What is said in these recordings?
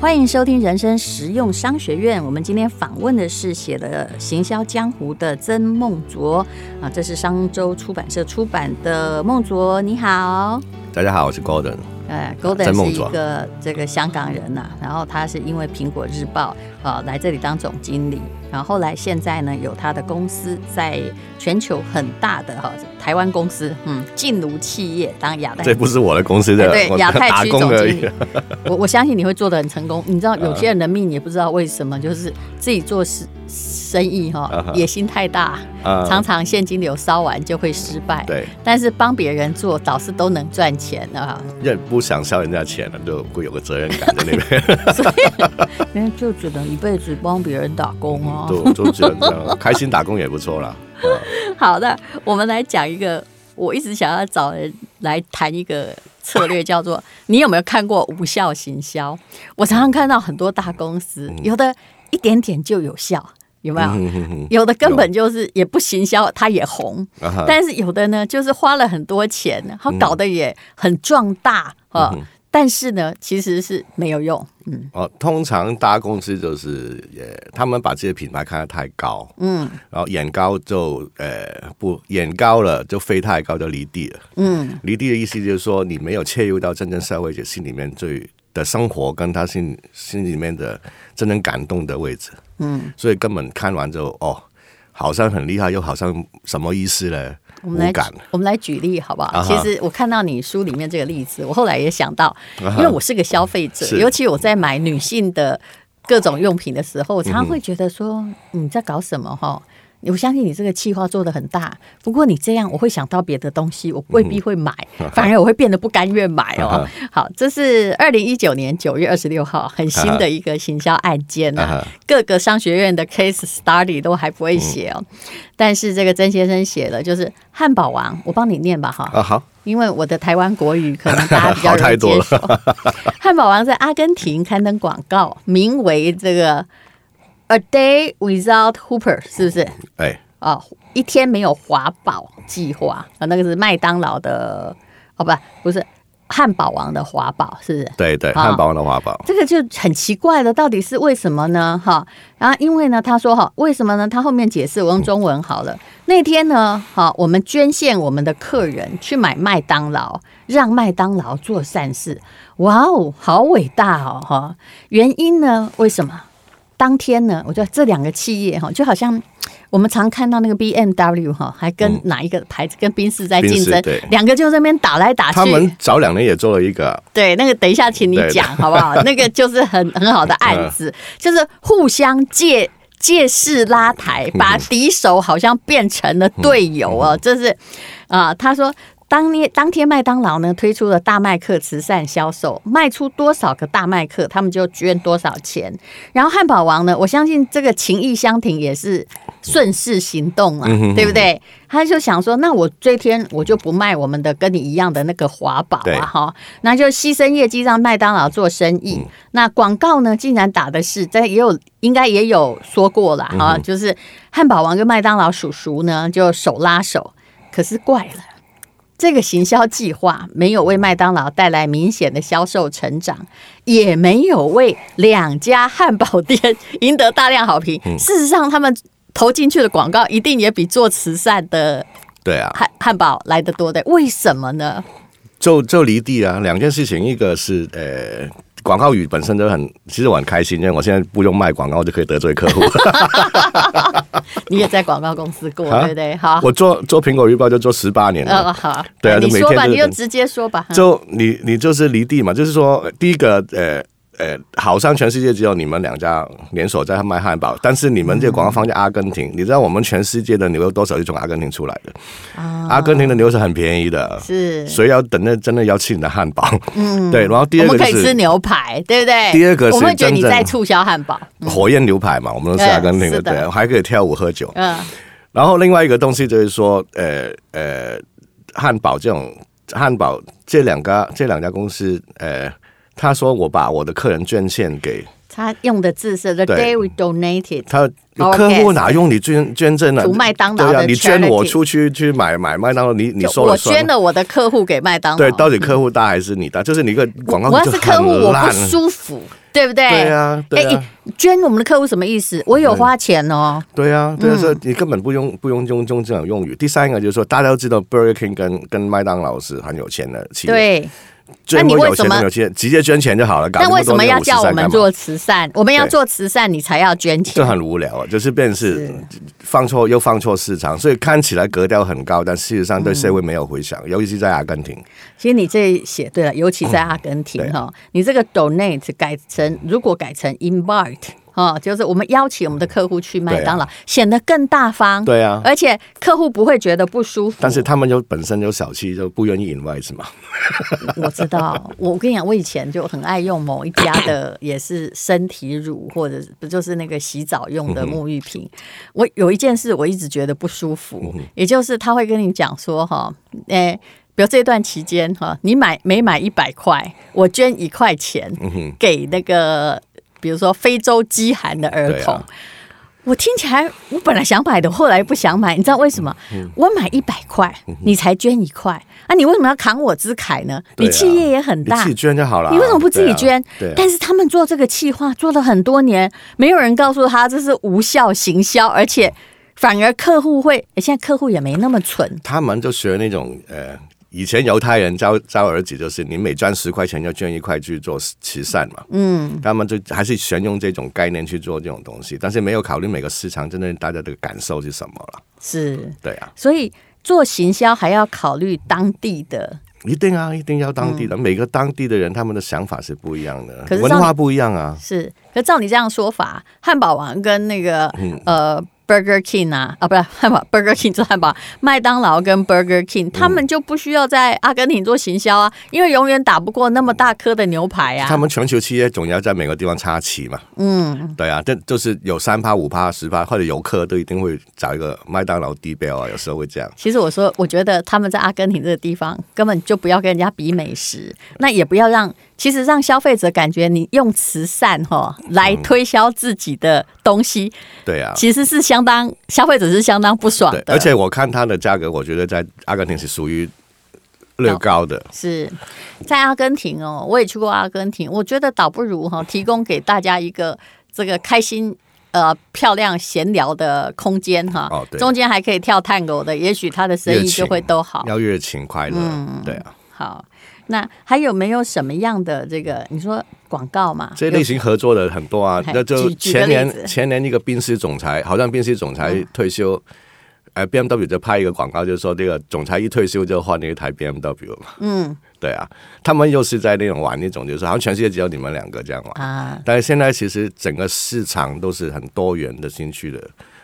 欢迎收听人生实用商学院。我们今天访问的是写了《行销江湖》的曾孟卓啊，这是商周出版社出版的。孟卓，你好。大家好，我是 Golden。呃，Golden 是一个这个香港人呐、啊，然后他是因为苹果日报啊来这里当总经理。然后后来现在呢，有他的公司在全球很大的哈台湾公司，嗯，劲如企业当亚太，这不是我的公司的，对亚太区总经理。我我相信你会做的很成功。你知道有些人的命也不知道为什么，就是自己做事生意哈，野心太大，常常现金流烧完就会失败。对，但是帮别人做倒是都能赚钱啊。也不想烧人家钱了，就会有个责任感在那边。所以，因为就只能一辈子帮别人打工啊。就就这样，开心打工也不错啦。好的，我们来讲一个，我一直想要找人来谈一个策略，叫做你有没有看过无效行销？我常常看到很多大公司，有的一点点就有效，有没有？有的根本就是也不行销，它也红。但是有的呢，就是花了很多钱，它搞得也很壮大啊。但是呢，其实是没有用。嗯，哦，通常大公司就是，也他们把这些品牌看得太高，嗯，然后眼高就，呃，不，眼高了就飞太高就离地了，嗯，离地的意思就是说你没有切入到真正消费者心里面最的生活，跟他心心里面的真正感动的位置，嗯，所以根本看完之后，哦，好像很厉害，又好像什么意思呢？我们来，我们来举例好不好？其实我看到你书里面这个例子，我后来也想到，因为我是个消费者，尤其我在买女性的各种用品的时候，我常常会觉得说，你在搞什么哈？我相信你这个计划做的很大，不过你这样我会想到别的东西，我未必会买，反而我会变得不甘愿买哦。好，这是二零一九年九月二十六号很新的一个行销案件啊，各个商学院的 case study 都还不会写哦，但是这个曾先生写了，就是汉堡王，我帮你念吧哈。啊好，因为我的台湾国语可能大家比较容易接受。汉堡王在阿根廷刊登广告，名为这个。A day without Whopper 是不是？哎，哦，一天没有华宝计划啊，那个是麦当劳的哦，不，不是汉堡王的华宝，是不是？对对，汉堡王的华堡，哦，这个就很奇怪了，到底是为什么呢？哈，然后因为呢，他说哈，为什么呢？他后面解释，我用中文好了。嗯、那天呢，哈，我们捐献我们的客人去买麦当劳，让麦当劳做善事。哇哦，好伟大哦，哈！原因呢？为什么？当天呢，我觉得这两个企业哈，就好像我们常看到那个 B M W 哈，还跟哪一个牌子跟宾士在竞争，对，两个就这边打来打去。他们早两年也做了一个，对，那个等一下请你讲好不好？那个就是很很好的案子，就是互相借借势拉抬，把敌手好像变成了队友哦，这是啊，他说。当天当天，麦当劳呢推出了大麦克慈善销售，卖出多少个大麦克，他们就捐多少钱。然后汉堡王呢，我相信这个情义相挺也是顺势行动啊，对不对？他就想说，那我这天我就不卖我们的跟你一样的那个华堡啊，哈，那就牺牲业绩让麦当劳做生意。那广告呢，竟然打的是，这也有应该也有说过了哈，就是汉堡王跟麦当劳叔叔呢就手拉手，可是怪了。这个行销计划没有为麦当劳带来明显的销售成长，也没有为两家汉堡店赢得大量好评。事实上，他们投进去的广告一定也比做慈善的对啊汉汉堡来得多的。为什么呢？就就离地啊，两件事情，一个是呃。广告语本身就很，其实我很开心，因为我现在不用卖广告就可以得罪客户。你也在广告公司过，啊、对不对？好，我做做苹果日报就做十八年了。哦，好，对啊，你说吧，你就直接说吧。就你你就是离地嘛，就是说第一个呃。呃，好像全世界只有你们两家连锁在卖汉堡，但是你们这个广告放在阿根廷，嗯、你知道我们全世界的牛有多少是从阿根廷出来的？哦、阿根廷的牛是很便宜的，是，所以要等那真的要吃你的汉堡，嗯，对。然后第二个、就是、我们可以吃牛排，对不对？第二个是我们觉得你在促销汉堡，火焰牛排嘛，我们都是阿根廷的，对，还可以跳舞喝酒。嗯，然后另外一个东西就是说，呃呃，汉堡这种汉堡这两家这两家公司，呃。他说：“我把我的客人捐献给他用的字是 The day we donated。他客户哪用你捐捐赠呢？麦当劳对啊，你捐我出去去买买麦当劳，你你说了算。我捐了我的客户给麦当劳。对，到底客户大还是你大？就是你一个广告，我要是客户，我不舒服。对不对？对啊，对啊。捐我们的客户什么意思？我有花钱哦。对啊，对啊，所以你根本不用不用用用这种用语。第三个就是说，大家都知道 Burger King 跟跟麦当劳是很有钱的企业。对。那你为什么直接捐钱就好了？那为什么要叫我们做慈善？我们要做慈善，你才要捐钱。这很无聊啊，就是变是放错又放错市场，所以看起来格调很高，但事实上对社会没有回响，尤其是在阿根廷。其实你这写对了，尤其在阿根廷哈，你这个 donate 改成如果改成 invite。哦，就是我们邀请我们的客户去麦当劳，显得更大方。对啊，而且客户不会觉得不舒服。但是他们就本身就小气，就不愿意 invite 是吗？我知道，我跟你讲，我以前就很爱用某一家的，也是身体乳或者不就是那个洗澡用的沐浴品。我有一件事我一直觉得不舒服，也就是他会跟你讲说哈，诶，比如这段期间哈，你买每买一百块，我捐一块钱给那个。比如说非洲饥寒的儿童，啊、我听起来我本来想买的，后来不想买，你知道为什么？嗯、我买一百块，你才捐一块，啊，你为什么要扛我之凯呢？你企业也很大，你自己捐就好了。你为什么不自己捐？但是他们做这个企划做了很多年，没有人告诉他这是无效行销，而且反而客户会，现在客户也没那么蠢，他们就学那种呃。以前犹太人教教儿子就是，你每赚十块钱就捐一块去做慈善嘛。嗯，他们就还是选用这种概念去做这种东西，但是没有考虑每个市场真正大家的感受是什么了。是，对啊。所以做行销还要考虑当地的，一定啊，一定要当地的。嗯、每个当地的人他们的想法是不一样的，文化不一样啊。是，可照你这样说法，汉堡王跟那个、嗯、呃。Burger King 啊，啊，不是 汉堡，Burger King 做汉堡，麦当劳跟 Burger King，他们就不需要在阿根廷做行销啊，因为永远打不过那么大颗的牛排啊。他们全球企业总要在每个地方插旗嘛。嗯，对啊，这就是有三趴、五趴、十趴，或者游客都一定会找一个麦当劳地标啊，有时候会这样。其实我说，我觉得他们在阿根廷这个地方根本就不要跟人家比美食，那也不要让。其实让消费者感觉你用慈善哈来推销自己的东西，嗯、对啊，其实是相当消费者是相当不爽的。而且我看它的价格，我觉得在阿根廷是属于略高的。是在阿根廷哦，我也去过阿根廷，我觉得倒不如哈提供给大家一个这个开心呃漂亮闲聊的空间哈。哦，对，中间还可以跳探戈的，也许他的生意就会都好。要热情快乐，嗯，对啊。好。那还有没有什么样的这个？你说广告嘛？这类型合作的很多啊。那就前年前年一个宾士总裁，好像宾士总裁退休，呃、，B M W 就拍一个广告，就是说这个总裁一退休就换了一台 B M W 嘛。嗯，对啊，他们又是在那种玩那种，就是好像全世界只有你们两个这样玩啊。但是现在其实整个市场都是很多元的兴趣的。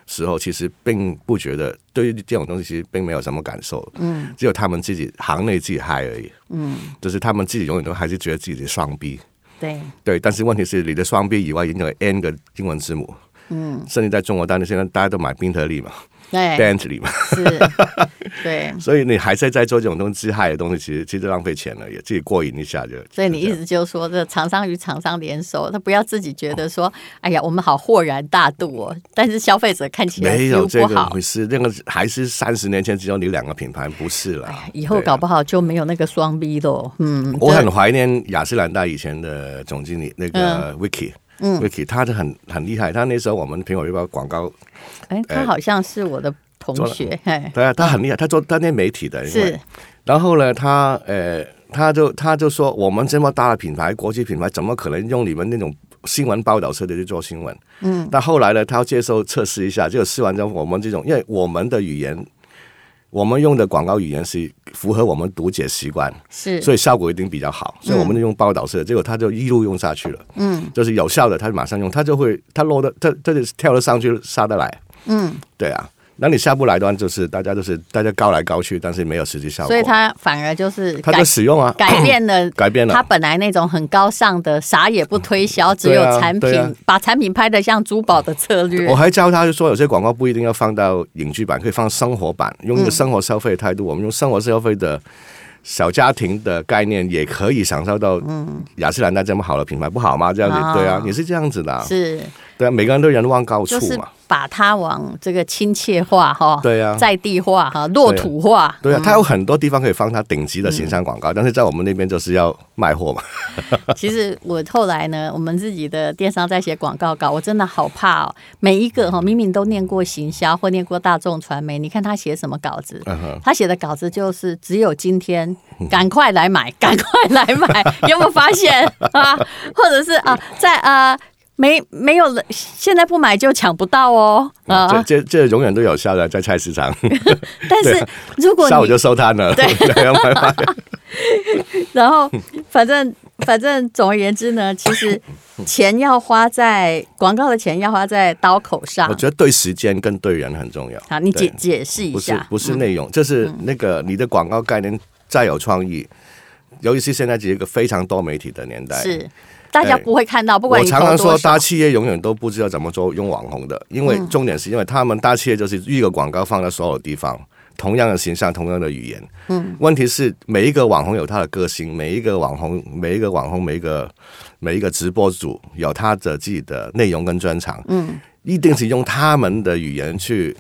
时候其实并不觉得对于这种东西其实并没有什么感受，嗯，只有他们自己行内自己嗨而已，嗯，就是他们自己永远都还是觉得自己的双 B，对。对，但是问题是你的双 B 以外，已经有 N 个英文字母，嗯，甚至在中国，大陆现在大家都买宾特利嘛。对，Bentley 嘛，是，对，所以你还在在做这种东西自嗨的东西，其实其实浪费钱了，也自己过瘾一下就。所以你意思就是说，这厂商与厂商联手，他不要自己觉得说，哎呀，我们好豁然大度哦，但是消费者看起来没有这个回事，那个还是三十年前只有你两个品牌，不是了。以后搞不好就没有那个双 B 了。嗯，我很怀念雅诗兰黛以前的总经理那个 Vicky。嗯，Vicky，他是很很厉害。他那时候我们苹果日报广告，哎，他好像是我的同学。对啊，他很厉害，他做当年媒体的。是。然后呢，他呃，他就他就说，我们这么大的品牌，国际品牌，怎么可能用你们那种新闻报道式的去做新闻？嗯。但后来呢，他要接受测试一下，就试完之后，我们这种，因为我们的语言。我们用的广告语言是符合我们读解习惯，是，所以效果一定比较好。所以我们就用报道式的，结果他就一路用下去了。嗯，就是有效的，他就马上用，他就会他落的，他他就跳了上去，杀得来。嗯，对啊。那你下不来的话，就是大家都是大家高来高去，但是没有实际效果。所以它反而就是它的使用啊，改变了，改变了。它本来那种很高尚的，啥也不推销，只有产品，把产品拍的像珠宝的策略。我还教他就说，有些广告不一定要放到影剧版，可以放生活版，用一个生活消费的态度，我们用生活消费的小家庭的概念，也可以享受到雅诗兰黛这么好的品牌，不好吗？这样子，对啊，也是这样子的，是，对啊，每个人都人望高处嘛。把它往这个亲切化哈，对呀，在地化哈，落土化，对啊，它有很多地方可以放它顶级的形象广告，但是在我们那边就是要卖货嘛。其实我后来呢，我们自己的电商在写广告稿，我真的好怕哦，每一个哈明明都念过行销或念过大众传媒，你看他写什么稿子？他写的稿子就是只有今天，赶快来买，赶快来买，有没有发现啊？或者是啊，在啊。没没有了，现在不买就抢不到哦。啊，这这这永远都有效的，在菜市场。但是如果下午就收摊了，对，然后反正反正总而言之呢，其实钱要花在广告的钱要花在刀口上。我觉得对时间跟对人很重要。好，你解解释一下，不是不是内容，就是那个你的广告概念再有创意，尤其是现在是一个非常多媒体的年代。是。大家不会看到，不管你我常常说，大企业永远都不知道怎么做用网红的，因为重点是因为他们大企业就是一个广告放在所有地方，同样的形象，同样的语言。嗯，问题是每一个网红有他的个性，每一个网红，每一个网红，每一个每一个直播主有他的自己的内容跟专长。嗯，一定是用他们的语言去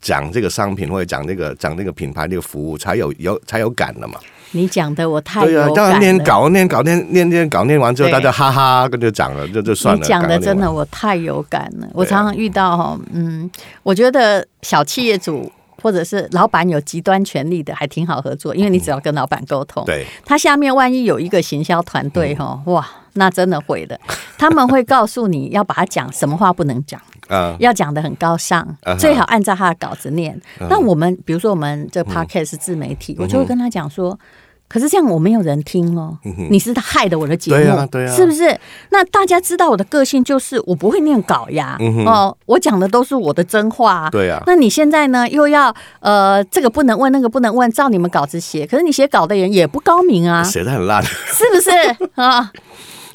讲这个商品或者讲这个讲这个品牌这个服务，才有有才有感的嘛。你讲的我太有感了。对啊，念稿念稿念念念稿念完之后，大家哈哈跟就讲了，就就算了。你讲的真的我太有感了。我常常遇到哈，嗯，我觉得小企业主或者是老板有极端权力的还挺好合作，因为你只要跟老板沟通，对，他下面万一有一个行销团队哈，哇，那真的会的。他们会告诉你要把它讲什么话不能讲，要讲的很高尚，最好按照他的稿子念。那我们比如说我们这 podcast 是自媒体，我就会跟他讲说。可是这样我没有人听哦，你是害的我的节目，对啊，对啊，是不是？那大家知道我的个性就是我不会念稿呀，哦，我讲的都是我的真话，对啊。那你现在呢又要呃这个不能问那个不能问，照你们稿子写，可是你写稿的人也不高明啊，写的很烂，是不是？啊？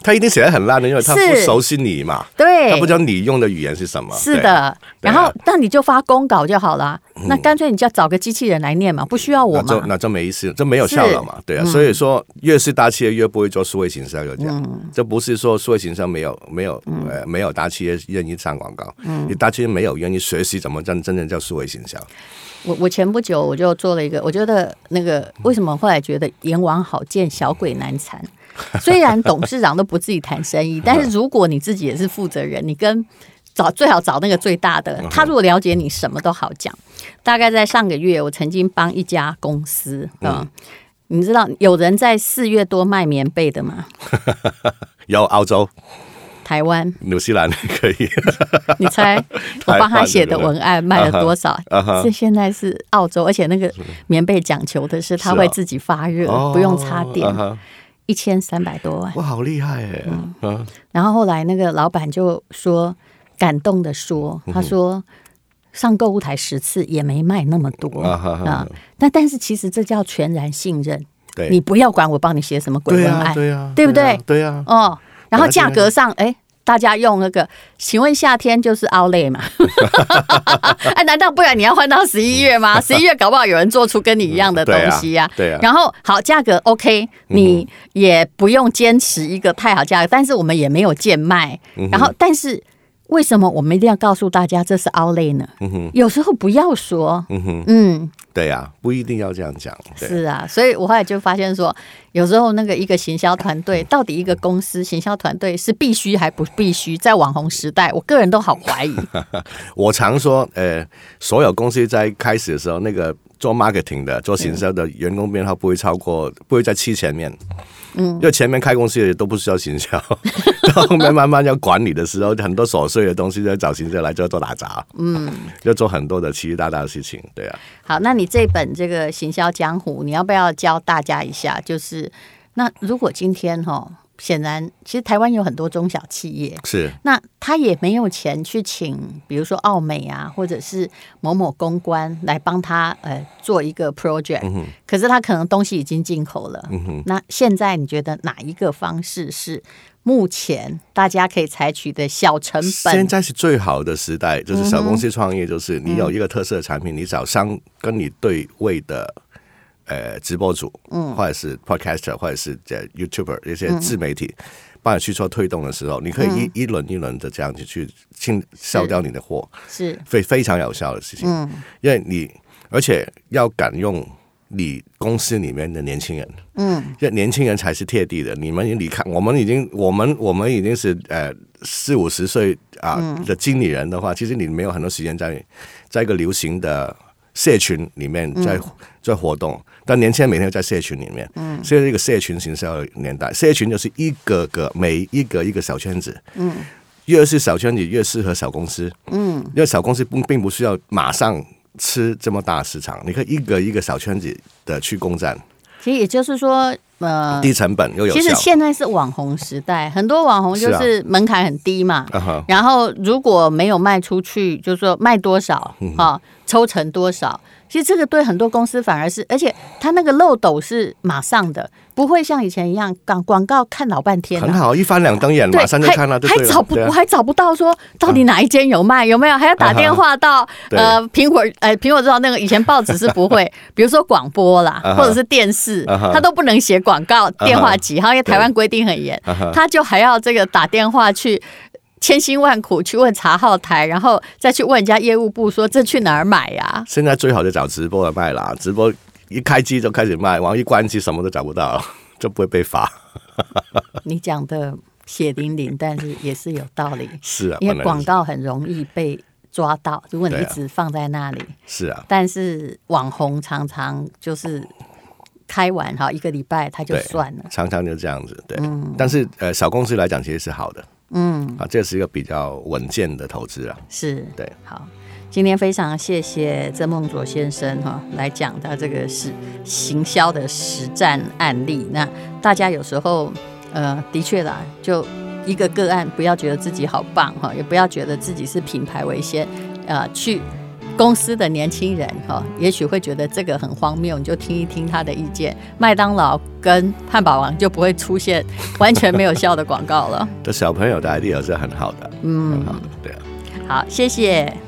他一定写的很烂的，因为他不熟悉你嘛，对，他不知道你用的语言是什么。是的，然后那你就发公稿就好了。那干脆你就要找个机器人来念嘛，不需要我嘛。那这没意思，这没有效了嘛，对啊。所以说，越是大企业越不会做数位行销，就这样。这不是说数位行销没有没有呃没有大企业愿意上广告，你大企业没有愿意学习怎么真真正叫数位行销。我我前不久我就做了一个，我觉得那个为什么后来觉得阎王好见小鬼难缠。虽然董事长都不自己谈生意，但是如果你自己也是负责人，你跟找最好找那个最大的，他如果了解你，什么都好讲。大概在上个月，我曾经帮一家公司啊，嗯，你知道有人在四月多卖棉被的吗？有澳洲、台湾、纽西兰可以。你猜我帮他写的文案卖了多少？是现在是澳洲，而且那个棉被讲求的是它会自己发热，不用插电。一千三百多万，哇，好厉害哎！嗯，然后后来那个老板就说，感动的说，他说上购物台十次也没卖那么多啊。但但是其实这叫全然信任，对，你不要管我帮你写什么鬼文案，对呀，对不对？对呀，哦，然后价格上，哎。大家用那个，请问夏天就是 Outlet 嘛？哎，难道不然你要换到十一月吗？十一月搞不好有人做出跟你一样的东西呀、啊。对啊。然后好，价格 OK，你也不用坚持一个太好价格，但是我们也没有贱卖。然后，但是为什么我们一定要告诉大家这是 Outlet 呢？有时候不要说。嗯。对呀、啊，不一定要这样讲。是啊，所以我后来就发现说，有时候那个一个行销团队，到底一个公司行销团队是必须还不必须？在网红时代，我个人都好怀疑。我常说，呃，所有公司在开始的时候，那个做 marketing 的、做行销的员工编号不会超过，不会在七前面。嗯，因为前面开公司的都不需要行销，到后面慢慢要管理的时候，很多琐碎的东西就要找行销来就要做打杂。嗯，要做很多的奇奇大大的事情，对啊。好，那你这本这个行销江湖，你要不要教大家一下？就是那如果今天哈。显然，其实台湾有很多中小企业，是。那他也没有钱去请，比如说奥美啊，或者是某某公关来帮他呃做一个 project，嗯，可是他可能东西已经进口了，那现在你觉得哪一个方式是目前大家可以采取的小成本？现在是最好的时代，就是小公司创业，就是你有一个特色的产品，嗯、你找商跟你对位的。呃直播主，嗯，或者是 podcaster，或者是这 YouTuber 一些自媒体，帮你去做推动的时候，你可以一一轮一轮的这样子去清销掉你的货，是。非非常有效的事情，嗯，因为你而且要敢用。你公司里面的年轻人，嗯，这年轻人才是贴地的。你们已经离开，我们已经，我们我们已经是呃四五十岁啊的经理人的话，其实你没有很多时间在在一个流行的社群里面在在活动。但年轻人每天在社群里面，嗯，现在这个社群形销年代，社群就是一个个每一个一个小圈子，嗯，越是小圈子越适合小公司，嗯，因为小公司并并不需要马上。吃这么大市场，你可以一个一个小圈子的去攻占。其实也就是说，呃，低成本又有。其实现在是网红时代，很多网红就是门槛很低嘛。啊、然后如果没有卖出去，就是说卖多少啊、嗯哦，抽成多少。其实这个对很多公司反而是，而且它那个漏斗是马上的，不会像以前一样广广告看老半天。很好，一翻两瞪眼，马上就看了，还找不，我还找不到说到底哪一间有卖，有没有？还要打电话到呃苹果，呃苹果知道那个以前报纸是不会，比如说广播啦，或者是电视，它都不能写广告电话几号，因为台湾规定很严，他就还要这个打电话去。千辛万苦去问查号台，然后再去问人家业务部说，这去哪儿买呀、啊？现在最好就找直播来卖啦，直播一开机就开始卖，完一关机什么都找不到，就不会被罚。你讲的血淋淋，但是也是有道理。是啊，因为广告很容易被抓到，如果你一直放在那里。是啊，但是网红常常就是开完哈一个礼拜他就算了，常常就这样子。对，嗯、但是呃小公司来讲其实是好的。嗯，啊，这是一个比较稳健的投资啊。是，对，好，今天非常谢谢曾梦卓先生哈，来讲他这个是行销的实战案例。那大家有时候，呃，的确啦，就一个个案，不要觉得自己好棒哈，也不要觉得自己是品牌为先，呃，去。公司的年轻人哈，也许会觉得这个很荒谬，你就听一听他的意见。麦当劳跟汉堡王就不会出现完全没有效的广告了。这小朋友的 idea 是很好的，嗯，很好的，对啊。好，谢谢。